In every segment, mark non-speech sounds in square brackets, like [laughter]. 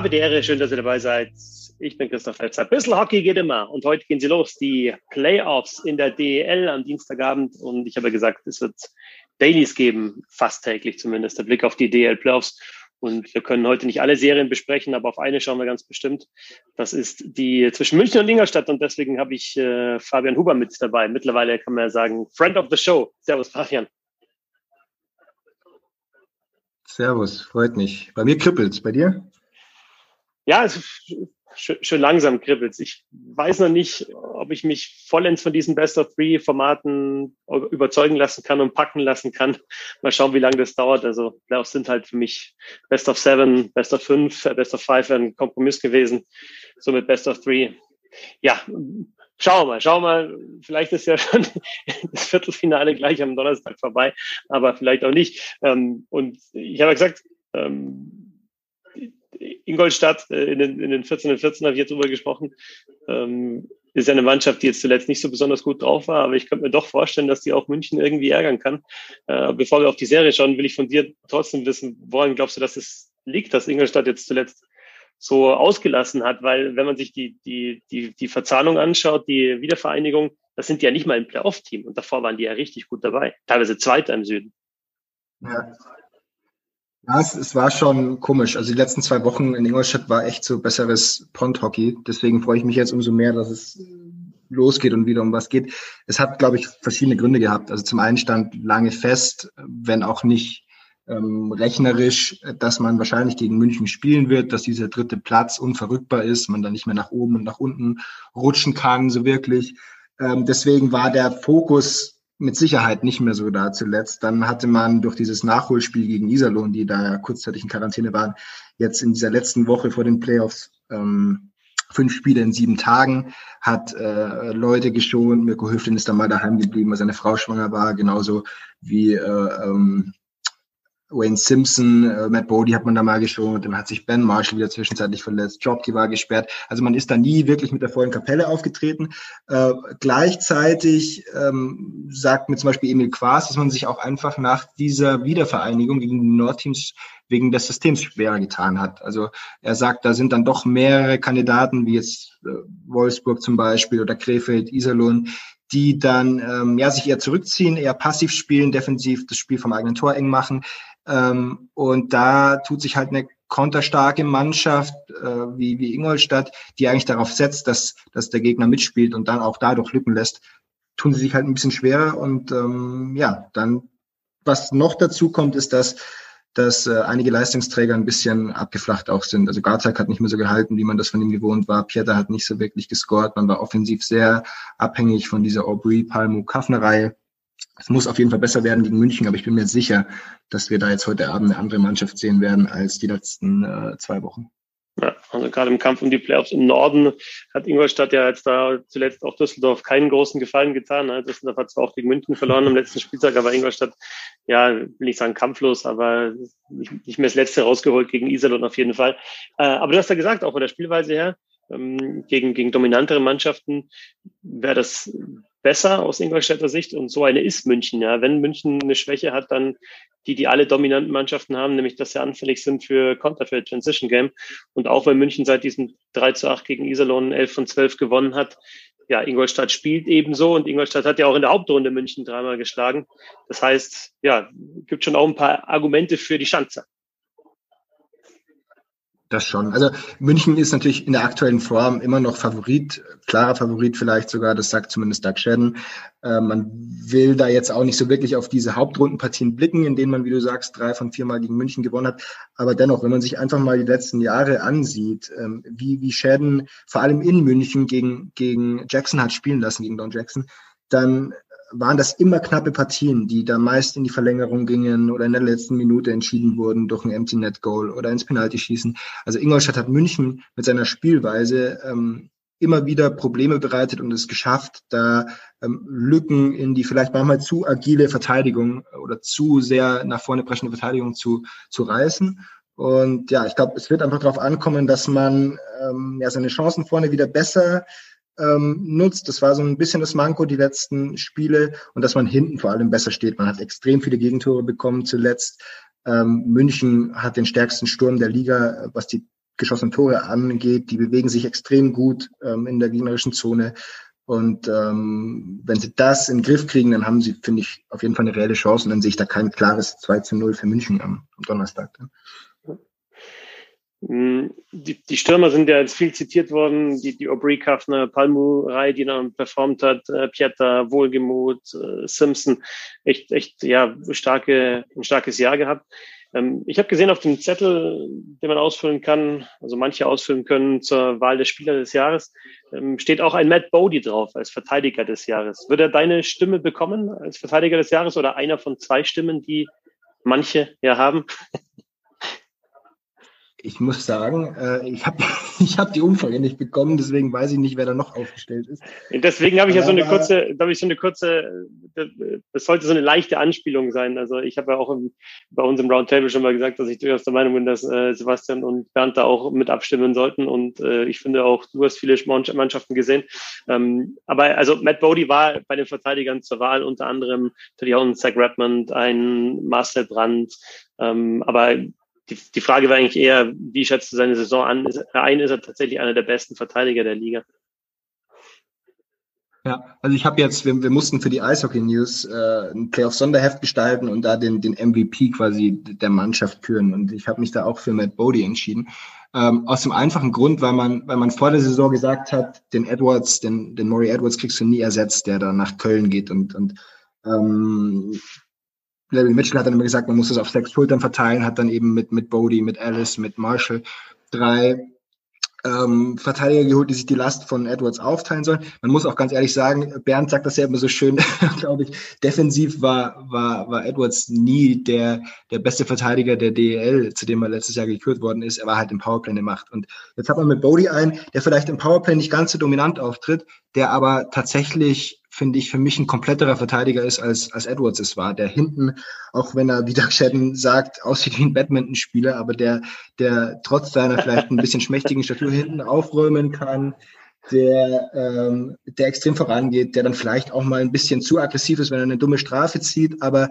Habe die Ehre, schön, dass ihr dabei seid. Ich bin Christoph Felzer. Ein bisschen Hockey geht immer und heute gehen sie los. Die Playoffs in der DEL am Dienstagabend und ich habe gesagt, es wird Dailies geben, fast täglich zumindest, der Blick auf die DEL Playoffs. Und wir können heute nicht alle Serien besprechen, aber auf eine schauen wir ganz bestimmt. Das ist die zwischen München und Ingolstadt und deswegen habe ich äh, Fabian Huber mit dabei. Mittlerweile kann man ja sagen, Friend of the Show. Servus, Fabian. Servus, freut mich. Bei mir kribbelt's, bei dir? Ja, es schön, langsam kribbelt Ich weiß noch nicht, ob ich mich vollends von diesen Best of Three Formaten überzeugen lassen kann und packen lassen kann. Mal schauen, wie lange das dauert. Also Playoffs sind halt für mich Best of Seven, Best of Fünf, äh, Best of Five ein Kompromiss gewesen. Somit Best of Three. Ja, schauen wir mal, schauen wir mal. Vielleicht ist ja schon [laughs] das Viertelfinale gleich am Donnerstag vorbei, aber vielleicht auch nicht. Ähm, und ich habe ja gesagt, ähm, Ingolstadt äh, in den, in den 14 und 14 habe ich jetzt drüber gesprochen. Ähm, ist ja eine Mannschaft, die jetzt zuletzt nicht so besonders gut drauf war, aber ich könnte mir doch vorstellen, dass die auch München irgendwie ärgern kann. Äh, bevor wir auf die Serie schauen, will ich von dir trotzdem wissen, woran glaubst du, dass es liegt, dass Ingolstadt jetzt zuletzt so ausgelassen hat? Weil wenn man sich die, die, die, die Verzahnung anschaut, die Wiedervereinigung, das sind ja nicht mal ein Playoff-Team und davor waren die ja richtig gut dabei, teilweise Zweiter im Süden. Ja, ja, es, es, war schon komisch. Also die letzten zwei Wochen in Ingolstadt war echt so besseres Pond-Hockey. Deswegen freue ich mich jetzt umso mehr, dass es losgeht und wieder um was geht. Es hat, glaube ich, verschiedene Gründe gehabt. Also zum einen stand lange fest, wenn auch nicht ähm, rechnerisch, dass man wahrscheinlich gegen München spielen wird, dass dieser dritte Platz unverrückbar ist, man dann nicht mehr nach oben und nach unten rutschen kann, so wirklich. Ähm, deswegen war der Fokus mit Sicherheit nicht mehr so da zuletzt. Dann hatte man durch dieses Nachholspiel gegen Iserlohn, die da ja kurzzeitig in Quarantäne waren, jetzt in dieser letzten Woche vor den Playoffs ähm, fünf Spiele in sieben Tagen, hat äh, Leute geschont. Mirko Höflin ist dann mal daheim geblieben, weil seine Frau schwanger war, genauso wie äh, ähm, Wayne Simpson, äh, Matt Bodie hat man da mal geschont, dann hat sich Ben Marshall wieder zwischenzeitlich verletzt, Jobkey war gesperrt. Also man ist da nie wirklich mit der vollen Kapelle aufgetreten. Äh, gleichzeitig ähm, sagt mir zum Beispiel Emil Quaas, dass man sich auch einfach nach dieser Wiedervereinigung gegen die Nordteams wegen des Systems schwerer getan hat. Also er sagt, da sind dann doch mehrere Kandidaten, wie jetzt äh, Wolfsburg zum Beispiel oder Krefeld, Iserlohn, die dann ähm, ja sich eher zurückziehen, eher passiv spielen, defensiv das Spiel vom eigenen Tor eng machen. Ähm, und da tut sich halt eine konterstarke Mannschaft äh, wie, wie Ingolstadt, die eigentlich darauf setzt, dass, dass der Gegner mitspielt und dann auch dadurch Lücken lässt, tun sie sich halt ein bisschen schwerer. Und ähm, ja, dann, was noch dazu kommt, ist, dass dass äh, einige Leistungsträger ein bisschen abgeflacht auch sind. Also Garzak hat nicht mehr so gehalten, wie man das von ihm gewohnt war. Pieter hat nicht so wirklich gescored. Man war offensiv sehr abhängig von dieser Aubry, Palmo, Kaffner-Reihe. Es muss auf jeden Fall besser werden gegen München, aber ich bin mir sicher, dass wir da jetzt heute Abend eine andere Mannschaft sehen werden als die letzten äh, zwei Wochen. Ja, also gerade im Kampf um die Playoffs im Norden hat Ingolstadt ja jetzt da zuletzt auch Düsseldorf keinen großen Gefallen getan. Ne? Düsseldorf hat zwar auch gegen München verloren am letzten Spieltag, aber Ingolstadt, ja, will ich sagen kampflos, aber nicht, mehr das Letzte rausgeholt gegen Iserlohn auf jeden Fall. Äh, aber du hast ja gesagt, auch von der Spielweise her, ähm, gegen, gegen dominantere Mannschaften wäre das besser aus Ingolstädter Sicht und so eine ist München. Ja, wenn München eine Schwäche hat, dann die, die alle dominanten Mannschaften haben, nämlich dass sie anfällig sind für Konter, für Transition Game. Und auch wenn München seit diesem 3 zu 8 gegen Iserlohn 11 von 12 gewonnen hat, ja, Ingolstadt spielt ebenso und Ingolstadt hat ja auch in der Hauptrunde München dreimal geschlagen. Das heißt, ja, gibt schon auch ein paar Argumente für die Schanze. Das schon. Also München ist natürlich in der aktuellen Form immer noch Favorit, klarer Favorit vielleicht sogar, das sagt zumindest Doug Shedden. Äh, man will da jetzt auch nicht so wirklich auf diese Hauptrundenpartien blicken, in denen man, wie du sagst, drei von viermal gegen München gewonnen hat. Aber dennoch, wenn man sich einfach mal die letzten Jahre ansieht, ähm, wie, wie Shedden vor allem in München gegen, gegen Jackson hat spielen lassen, gegen Don Jackson, dann waren das immer knappe Partien, die da meist in die Verlängerung gingen oder in der letzten Minute entschieden wurden durch ein Empty Net Goal oder ins Penalty-Schießen. Also Ingolstadt hat München mit seiner Spielweise ähm, immer wieder Probleme bereitet und es geschafft, da ähm, Lücken in die vielleicht manchmal zu agile Verteidigung oder zu sehr nach vorne brechende Verteidigung zu, zu reißen. Und ja, ich glaube, es wird einfach darauf ankommen, dass man ähm, ja seine Chancen vorne wieder besser ähm, nutzt. Das war so ein bisschen das Manko die letzten Spiele und dass man hinten vor allem besser steht. Man hat extrem viele Gegentore bekommen zuletzt. Ähm, München hat den stärksten Sturm der Liga, was die geschossene Tore angeht. Die bewegen sich extrem gut ähm, in der gegnerischen Zone. Und ähm, wenn sie das in den Griff kriegen, dann haben sie, finde ich, auf jeden Fall eine reelle Chance. Und dann sehe ich da kein klares 2 zu 0 für München am, Donnerstag. Hm, die, die Stürmer sind ja jetzt viel zitiert worden, die, die Aubrey Kaffner, Palmu-Reihe, die dann performt hat, äh, Pieter, Wohlgemut, äh, Simpson, echt, echt, ja, starke, ein starkes Jahr gehabt. Ähm, ich habe gesehen auf dem Zettel, den man ausfüllen kann, also manche ausfüllen können zur Wahl des Spieler des Jahres, ähm, steht auch ein Matt Bodie drauf als Verteidiger des Jahres. Wird er deine Stimme bekommen als Verteidiger des Jahres oder einer von zwei Stimmen, die manche ja haben? [laughs] Ich muss sagen, äh, ich habe [laughs] ich hab die Umfrage nicht bekommen, deswegen weiß ich nicht, wer da noch aufgestellt ist. Deswegen habe ich ja so eine kurze, da habe ich so eine kurze, das sollte so eine leichte Anspielung sein. Also ich habe ja auch im, bei uns im Roundtable schon mal gesagt, dass ich durchaus der Meinung bin, dass äh, Sebastian und Bernd da auch mit abstimmen sollten. Und äh, ich finde auch, du hast viele Mannschaften gesehen. Ähm, aber also Matt Bodie war bei den Verteidigern zur Wahl, unter anderem natürlich auch ein Zach Redmond, ein Marcel Brandt. Ähm, aber die, die Frage war eigentlich eher, wie schätzt du seine Saison an? Ist, ein ist er tatsächlich einer der besten Verteidiger der Liga. Ja, also ich habe jetzt, wir, wir mussten für die Eishockey News äh, ein Playoff-Sonderheft gestalten und da den, den MVP quasi der Mannschaft küren. Und ich habe mich da auch für Matt Bodie entschieden. Ähm, aus dem einfachen Grund, weil man, weil man vor der Saison gesagt hat, den Edwards, den, den Maury Edwards kriegst du nie ersetzt, der da nach Köln geht und, und ähm, Larry Mitchell hat dann immer gesagt, man muss es auf sechs Schultern verteilen, hat dann eben mit, mit Bodie, mit Alice, mit Marshall drei ähm, Verteidiger geholt, die sich die Last von Edwards aufteilen sollen. Man muss auch ganz ehrlich sagen, Bernd sagt das ja immer so schön, [laughs] glaube ich, defensiv war, war, war Edwards nie der, der beste Verteidiger der DEL, zu dem er letztes Jahr gekürt worden ist. Er war halt im Powerplay eine Macht. Und jetzt hat man mit Bodie einen, der vielleicht im Powerplay nicht ganz so dominant auftritt, der aber tatsächlich finde ich, für mich ein kompletterer Verteidiger ist, als, als Edwards es war. Der hinten, auch wenn er, wie Doug Shedden sagt, aussieht wie ein Badmintonspieler, aber der, der trotz seiner vielleicht ein bisschen schmächtigen Statur hinten aufräumen kann, der, ähm, der extrem vorangeht, der dann vielleicht auch mal ein bisschen zu aggressiv ist, wenn er eine dumme Strafe zieht, aber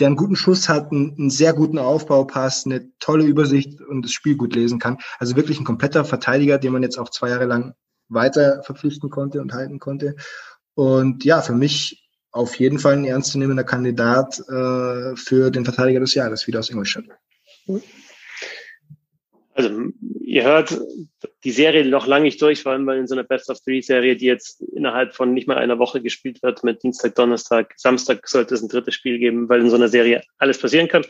der einen guten Schuss hat, einen, einen sehr guten Aufbaupass, eine tolle Übersicht und das Spiel gut lesen kann. Also wirklich ein kompletter Verteidiger, den man jetzt auch zwei Jahre lang weiter verpflichten konnte und halten konnte. Und ja, für mich auf jeden Fall ein ernstzunehmender Kandidat äh, für den Verteidiger des Jahres, wieder aus Ingolstadt. Also ihr hört die Serie noch lange nicht durch, vor allem weil in so einer Best of Three Serie, die jetzt innerhalb von nicht mal einer Woche gespielt wird, mit Dienstag, Donnerstag, Samstag sollte es ein drittes Spiel geben, weil in so einer Serie alles passieren kann.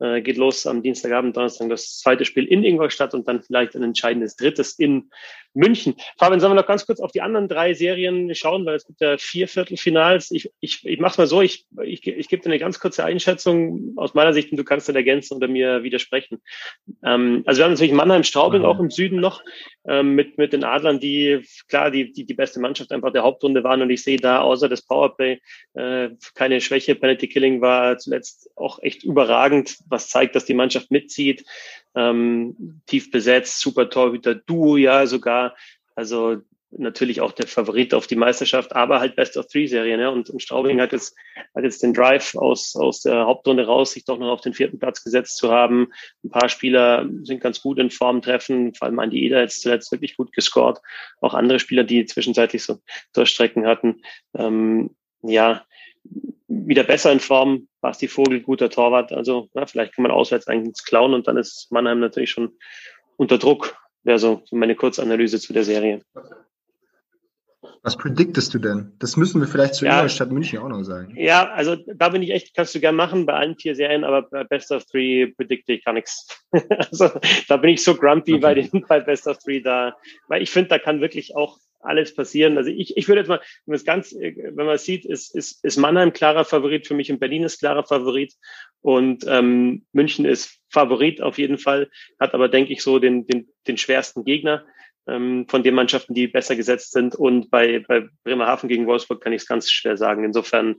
Äh, geht los am Dienstagabend, Donnerstag das zweite Spiel in Ingolstadt und dann vielleicht ein entscheidendes drittes in München. Fabian, sollen wir noch ganz kurz auf die anderen drei Serien schauen, weil es gibt ja vier Viertelfinals. Ich, ich, ich mache mal so, ich, ich, ich gebe dir eine ganz kurze Einschätzung aus meiner Sicht und du kannst dann ergänzen oder mir widersprechen. Ähm, also wir haben natürlich Mannheim-Straubing auch im Süden noch ähm, mit, mit den Adlern, die klar die, die, die beste Mannschaft einfach der Hauptrunde waren und ich sehe da außer das Powerplay äh, keine Schwäche. Penalty Killing war zuletzt auch echt überragend, was zeigt, dass die Mannschaft mitzieht ähm, tief besetzt, super Torhüter, Duo ja sogar. Also natürlich auch der Favorit auf die Meisterschaft, aber halt Best of Three Serie. Ne? Und, und Straubing hat jetzt, hat jetzt den Drive aus, aus der Hauptrunde raus, sich doch noch auf den vierten Platz gesetzt zu haben. Ein paar Spieler sind ganz gut in Form treffen, vor allem Andi Eder jetzt zuletzt wirklich gut gescored. Auch andere Spieler, die zwischenzeitlich so Durchstrecken hatten. Ähm, ja, wieder besser in Form. Basti Vogel, guter Torwart. Also ja, vielleicht kann man auswärts eigentlich klauen und dann ist Mannheim natürlich schon unter Druck. Wäre so meine Kurzanalyse zu der Serie. Was prediktest du denn? Das müssen wir vielleicht zu ja, Ingolstadt München auch noch sagen. Ja, also da bin ich echt, kannst du gern machen bei allen vier Serien, aber bei Best of Three predikte ich gar nichts. [laughs] also da bin ich so grumpy okay. bei den bei Best of Three da, weil ich finde, da kann wirklich auch alles passieren. Also ich, ich würde jetzt mal, wenn man es ganz, wenn man es sieht, ist, ist, ist Mannheim klarer Favorit für mich und Berlin ist klarer Favorit und ähm, München ist Favorit auf jeden Fall, hat aber, denke ich, so den, den, den schwersten Gegner ähm, von den Mannschaften, die besser gesetzt sind. Und bei, bei Bremerhaven gegen Wolfsburg kann ich es ganz schwer sagen. Insofern,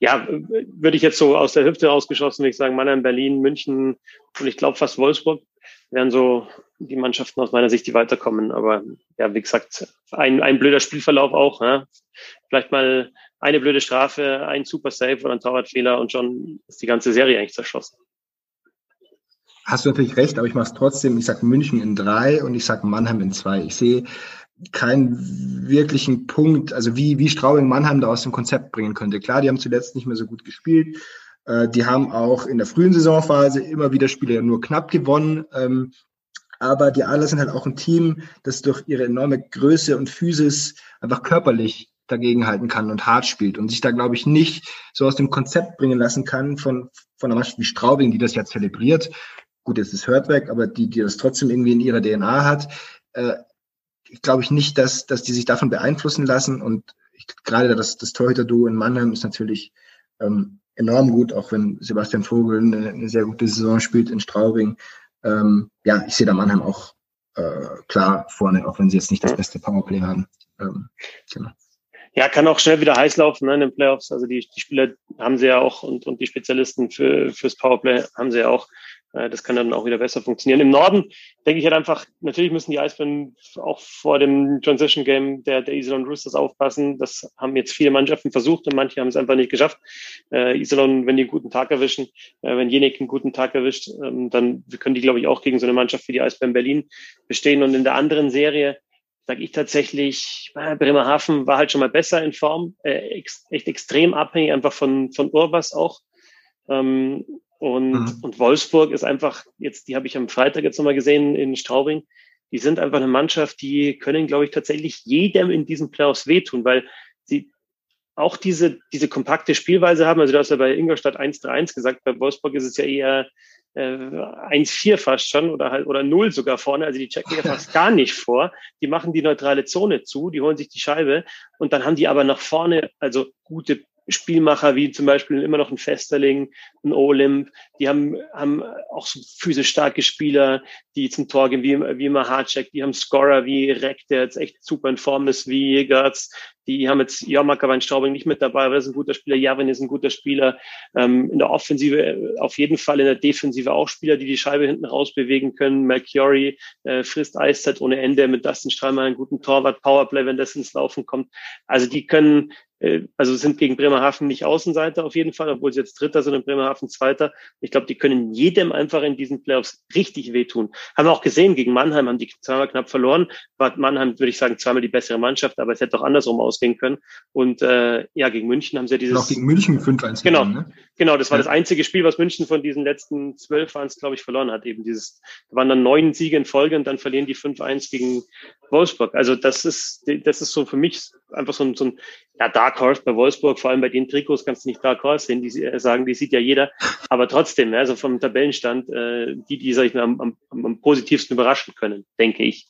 ja, würde ich jetzt so aus der Hüfte rausgeschossen, würde ich sagen, Mannheim, Berlin, München und ich glaube fast Wolfsburg wären so die Mannschaften aus meiner Sicht, die weiterkommen. Aber ja, wie gesagt, ein, ein blöder Spielverlauf auch. Ja. Vielleicht mal eine blöde Strafe, ein Super Save oder ein Torwartfehler und schon ist die ganze Serie eigentlich zerschossen. hast du natürlich recht, aber ich mache es trotzdem. Ich sage München in drei und ich sage Mannheim in zwei. Ich sehe keinen wirklichen Punkt, also wie, wie Straubing Mannheim da aus dem Konzept bringen könnte. Klar, die haben zuletzt nicht mehr so gut gespielt. Äh, die haben auch in der frühen Saisonphase immer wieder Spiele nur knapp gewonnen. Ähm, aber die Adler sind halt auch ein Team, das durch ihre enorme Größe und Physis einfach körperlich dagegenhalten kann und hart spielt und sich da, glaube ich, nicht so aus dem Konzept bringen lassen kann von, von einer Mannschaft wie Straubing, die das ja zelebriert. Gut, jetzt ist Hört weg, aber die, die das trotzdem irgendwie in ihrer DNA hat. Äh, glaube ich nicht, dass, dass die sich davon beeinflussen lassen. Und ich, gerade das, das Torhüter-Duo in Mannheim ist natürlich ähm, enorm gut, auch wenn Sebastian Vogel eine, eine sehr gute Saison spielt in Straubing. Ähm, ja, ich sehe da Mannheim auch äh, klar vorne, auch wenn sie jetzt nicht das beste Powerplay haben. Ähm, genau. Ja, kann auch schnell wieder heiß laufen ne, in den Playoffs. Also die, die Spieler haben sie ja auch und, und die Spezialisten für, fürs Powerplay haben sie ja auch. Das kann dann auch wieder besser funktionieren. Im Norden denke ich halt einfach, natürlich müssen die Eisbären auch vor dem Transition Game der, der Iserlohn Roosters aufpassen. Das haben jetzt viele Mannschaften versucht und manche haben es einfach nicht geschafft. Äh, Iserlohn, wenn die einen guten Tag erwischen, äh, wenn Jenik einen guten Tag erwischt, ähm, dann können die, glaube ich, auch gegen so eine Mannschaft wie die Eisbären Berlin bestehen. Und in der anderen Serie sage ich tatsächlich, äh, Bremerhaven war halt schon mal besser in Form, äh, ex, echt extrem abhängig einfach von, von Urbas auch. Ähm, und, mhm. und Wolfsburg ist einfach, jetzt, die habe ich am Freitag jetzt nochmal gesehen in Straubing, die sind einfach eine Mannschaft, die können, glaube ich, tatsächlich jedem in diesen Playoffs wehtun, weil sie auch diese, diese kompakte Spielweise haben. Also du hast ja bei Ingolstadt 1-3-1 gesagt, bei Wolfsburg ist es ja eher äh, 1-4 fast schon oder halt oder 0 sogar vorne. Also die checken ja [laughs] fast gar nicht vor. Die machen die neutrale Zone zu, die holen sich die Scheibe und dann haben die aber nach vorne also gute Spielmacher wie zum Beispiel immer noch ein Festerling, ein Olymp, die haben, haben auch so physisch starke Spieler, die zum Tor gehen, wie, wie immer Hardcheck, die haben Scorer wie Reck, der jetzt echt super in Form ist, wie Jägerz, die haben jetzt Jormaka bei Straubing nicht mit dabei, aber das ist ein guter Spieler, Javin ist ein guter Spieler, ähm, in der Offensive äh, auf jeden Fall, in der Defensive auch Spieler, die die Scheibe hinten raus bewegen können, Mercury äh, frisst Eiszeit ohne Ende, mit Dustin Strahlmann einen guten Torwart, Powerplay, wenn das ins Laufen kommt, also die können also sind gegen Bremerhaven nicht Außenseiter auf jeden Fall, obwohl sie jetzt Dritter sind und Bremerhaven Zweiter. Ich glaube, die können jedem einfach in diesen Playoffs richtig wehtun. Haben wir auch gesehen, gegen Mannheim haben die zweimal knapp verloren. War Mannheim, würde ich sagen, zweimal die bessere Mannschaft, aber es hätte auch andersrum ausgehen können. Und äh, ja, gegen München haben sie ja dieses... Noch gegen München 5-1 Genau, gewonnen, ne? genau, das war ja. das einzige Spiel, was München von diesen letzten zwölf waren es, glaube ich, verloren hat. Eben dieses, da waren dann neun Siege in Folge und dann verlieren die 5-1 gegen Wolfsburg. Also das ist, das ist so für mich einfach so ein, so ein ja, Dark Horse bei Wolfsburg, vor allem bei den Trikots kannst du nicht Dark Horse sehen, die sagen, die sieht ja jeder. Aber trotzdem, also vom Tabellenstand, äh, die, die, sag ich mal, am, am, am positivsten überraschen können, denke ich.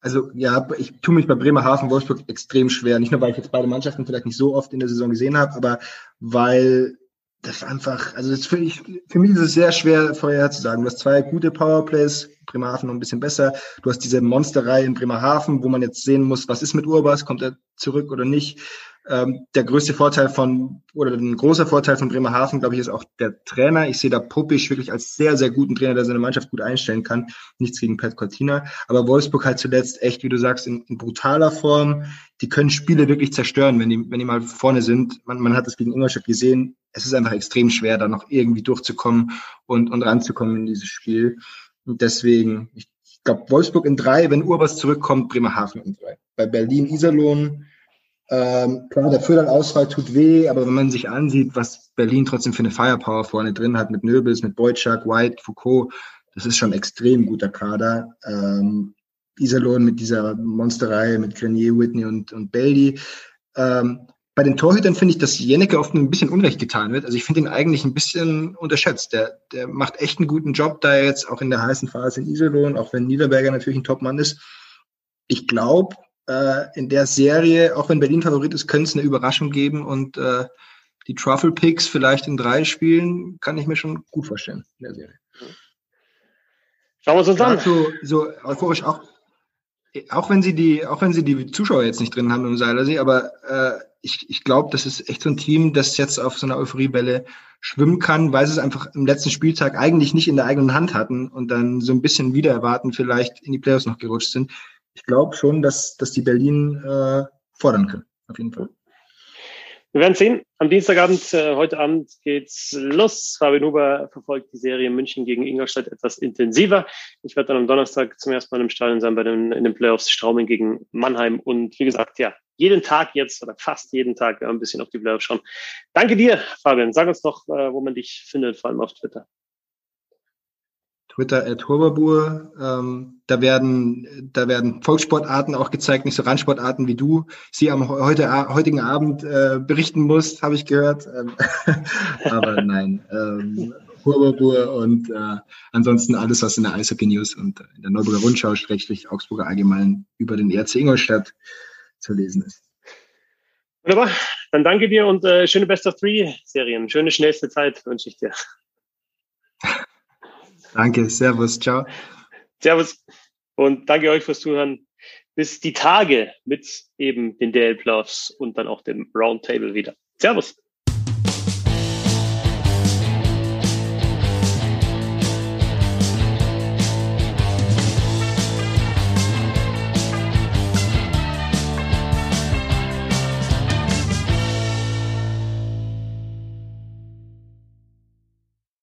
Also ja, ich tue mich bei Bremerhaven Wolfsburg extrem schwer. Nicht nur, weil ich jetzt beide Mannschaften vielleicht nicht so oft in der Saison gesehen habe, aber weil das einfach, also das für, ich, für mich ist es sehr schwer vorher zu sagen. Du hast zwei gute Powerplays, Bremerhaven noch ein bisschen besser. Du hast diese Monsterreihe in Bremerhaven, wo man jetzt sehen muss, was ist mit Urbas, kommt er zurück oder nicht. Ähm, der größte Vorteil von, oder ein großer Vorteil von Bremerhaven, glaube ich, ist auch der Trainer. Ich sehe da Puppisch wirklich als sehr, sehr guten Trainer, der seine Mannschaft gut einstellen kann. Nichts gegen Pat Cortina. Aber Wolfsburg halt zuletzt echt, wie du sagst, in, in brutaler Form. Die können Spiele wirklich zerstören, wenn die, wenn die mal vorne sind. Man, man hat es gegen Ingolstadt gesehen. Es ist einfach extrem schwer, da noch irgendwie durchzukommen und, und ranzukommen in dieses Spiel. Und deswegen, ich, glaube, Wolfsburg in drei, wenn Urbas zurückkommt, Bremerhaven in drei. Bei Berlin, Iserlohn, ähm, klar, der Föderl-Ausfall tut weh, aber wenn man sich ansieht, was Berlin trotzdem für eine Firepower vorne drin hat, mit Nöbels, mit Beutschak, White, Foucault, das ist schon extrem guter Kader. Ähm, Iserlohn mit dieser Monsterei, mit Grenier, Whitney und, und Beldi. Ähm, bei den Torhütern finde ich, dass Jennecke oft ein bisschen Unrecht getan wird. Also ich finde ihn eigentlich ein bisschen unterschätzt. Der, der macht echt einen guten Job, da jetzt auch in der heißen Phase in Iserlohn, auch wenn Niederberger natürlich ein Topmann ist. Ich glaube, äh, in der Serie, auch wenn Berlin Favorit ist, könnte es eine Überraschung geben und äh, die Truffle Picks vielleicht in drei Spielen kann ich mir schon gut vorstellen in der Serie. Schauen wir uns das an. So, so euphorisch auch, auch wenn sie die, auch wenn sie die Zuschauer jetzt nicht drin haben im Seilersee, aber äh, ich, ich glaube, das ist echt so ein Team, das jetzt auf so einer Euphoriebälle schwimmen kann, weil sie es einfach im letzten Spieltag eigentlich nicht in der eigenen Hand hatten und dann so ein bisschen wieder erwarten, vielleicht in die Playoffs noch gerutscht sind. Ich glaube schon, dass, dass die Berlin äh, fordern können, auf jeden Fall. Wir werden sehen. Am Dienstagabend, äh, heute Abend geht's los. Fabian Huber verfolgt die Serie München gegen Ingolstadt etwas intensiver. Ich werde dann am Donnerstag zum ersten Mal im Stadion sein bei den, in den Playoffs Straubing gegen Mannheim. Und wie gesagt, ja, jeden Tag jetzt oder fast jeden Tag ein bisschen auf die Playoffs schauen. Danke dir, Fabian. Sag uns doch, äh, wo man dich findet, vor allem auf Twitter. Twitter at Hurbabur. Ähm, da werden, da werden Volkssportarten auch gezeigt, nicht so Randsportarten wie du sie am heute, heutigen Abend äh, berichten musst, habe ich gehört. Ähm, [laughs] aber nein, ähm, Hurbabur und äh, ansonsten alles, was in der Eishockey News und in der Neuburger Rundschau, Schrägstrich Augsburger Allgemein über den ERC Ingolstadt zu lesen ist. Wunderbar. Dann danke dir und äh, schöne Best of Three Serien. Schöne schnellste Zeit wünsche ich dir. Danke, Servus, ciao. Servus und danke euch fürs Zuhören. Bis die Tage mit eben den DL Plus und dann auch dem Roundtable wieder. Servus.